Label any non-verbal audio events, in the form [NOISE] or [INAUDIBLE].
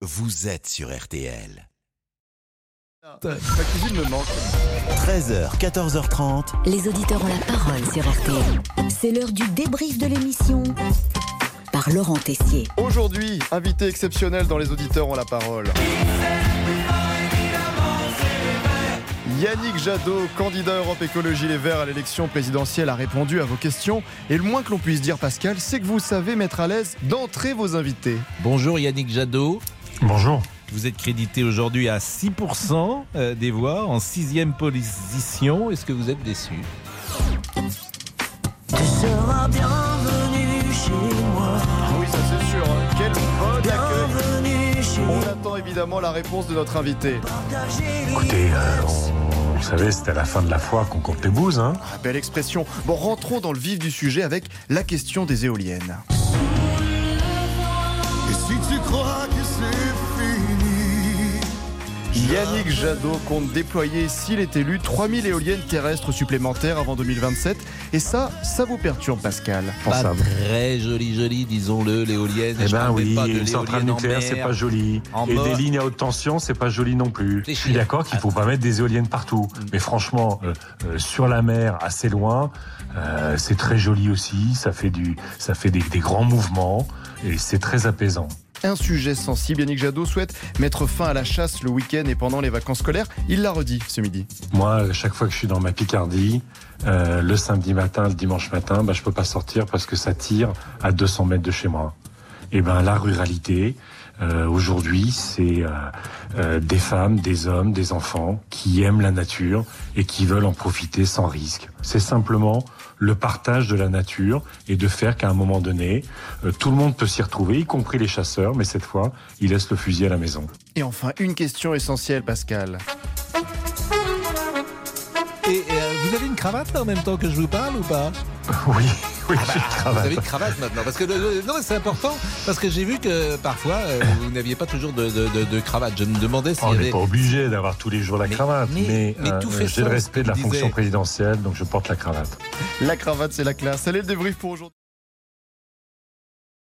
vous êtes sur RTL. Ta cuisine me manque. 13h, 14h30. Les auditeurs ont la parole sur RTL. C'est l'heure du débrief de l'émission par Laurent Tessier. Aujourd'hui, invité exceptionnel dans les auditeurs ont la parole. Yannick Jadot, candidat Europe Écologie Les Verts à l'élection présidentielle, a répondu à vos questions. Et le moins que l'on puisse dire, Pascal, c'est que vous savez mettre à l'aise d'entrer vos invités. Bonjour Yannick Jadot. Bonjour. Vous êtes crédité aujourd'hui à 6% euh, des voix, en sixième position. Est-ce que vous êtes déçu? Ah oui, ça c'est sûr. hein. Quel bon accueil. On attend évidemment la réponse de notre invité. Écoutez, euh, on- vous savez, c'était à la fin de la foi qu'on compte les bouses. Hein Ah, belle expression. Bon, rentrons dans le vif du sujet avec la question des éoliennes. Et si tu crois que Yannick Jadot compte déployer, s'il est élu, 3000 éoliennes terrestres supplémentaires avant 2027. Et ça, ça vous perturbe, Pascal Pas très joli, joli, disons-le, l'éolienne. Eh ben oui, pas de une centrale nucléaire, c'est pas joli. en Et mort. des lignes à haute tension, c'est pas joli non plus. Je suis d'accord qu'il faut pas mettre des éoliennes partout. Mais franchement, euh, euh, sur la mer, assez loin, euh, c'est très joli aussi. Ça fait, du, ça fait des, des grands mouvements et c'est très apaisant. Un sujet sensible, Yannick Jadot souhaite mettre fin à la chasse le week-end et pendant les vacances scolaires. Il l'a redit ce midi. Moi, chaque fois que je suis dans ma Picardie, euh, le samedi matin, le dimanche matin, bah, je peux pas sortir parce que ça tire à 200 mètres de chez moi. Et ben la ruralité, euh, aujourd'hui, c'est euh, euh, des femmes, des hommes, des enfants qui aiment la nature et qui veulent en profiter sans risque. C'est simplement le partage de la nature et de faire qu'à un moment donné, euh, tout le monde peut s'y retrouver, y compris les chasseurs, mais cette fois, ils laissent le fusil à la maison. Et enfin, une question essentielle, Pascal. Avez une cravate là, en même temps que je vous parle ou pas? [LAUGHS] Oui, oui, j'ai une Ah, Vous cravate. avez une cravate maintenant parce que le- le- non mais c'est important parce que j'ai vu que parfois euh, [LAUGHS] vous n'aviez pas toujours de, de- de- de cravate. Je me demandais s'il On n'est avait. pas obligé d'avoir tous les jours la Mais- cravate, mais- mais, mais euh, tout fait j'ai le respect de la fonction présidentielle, donc je porte la cravate. La cravate, c'est la classe. Allez, le débrief pour aujourd'hui.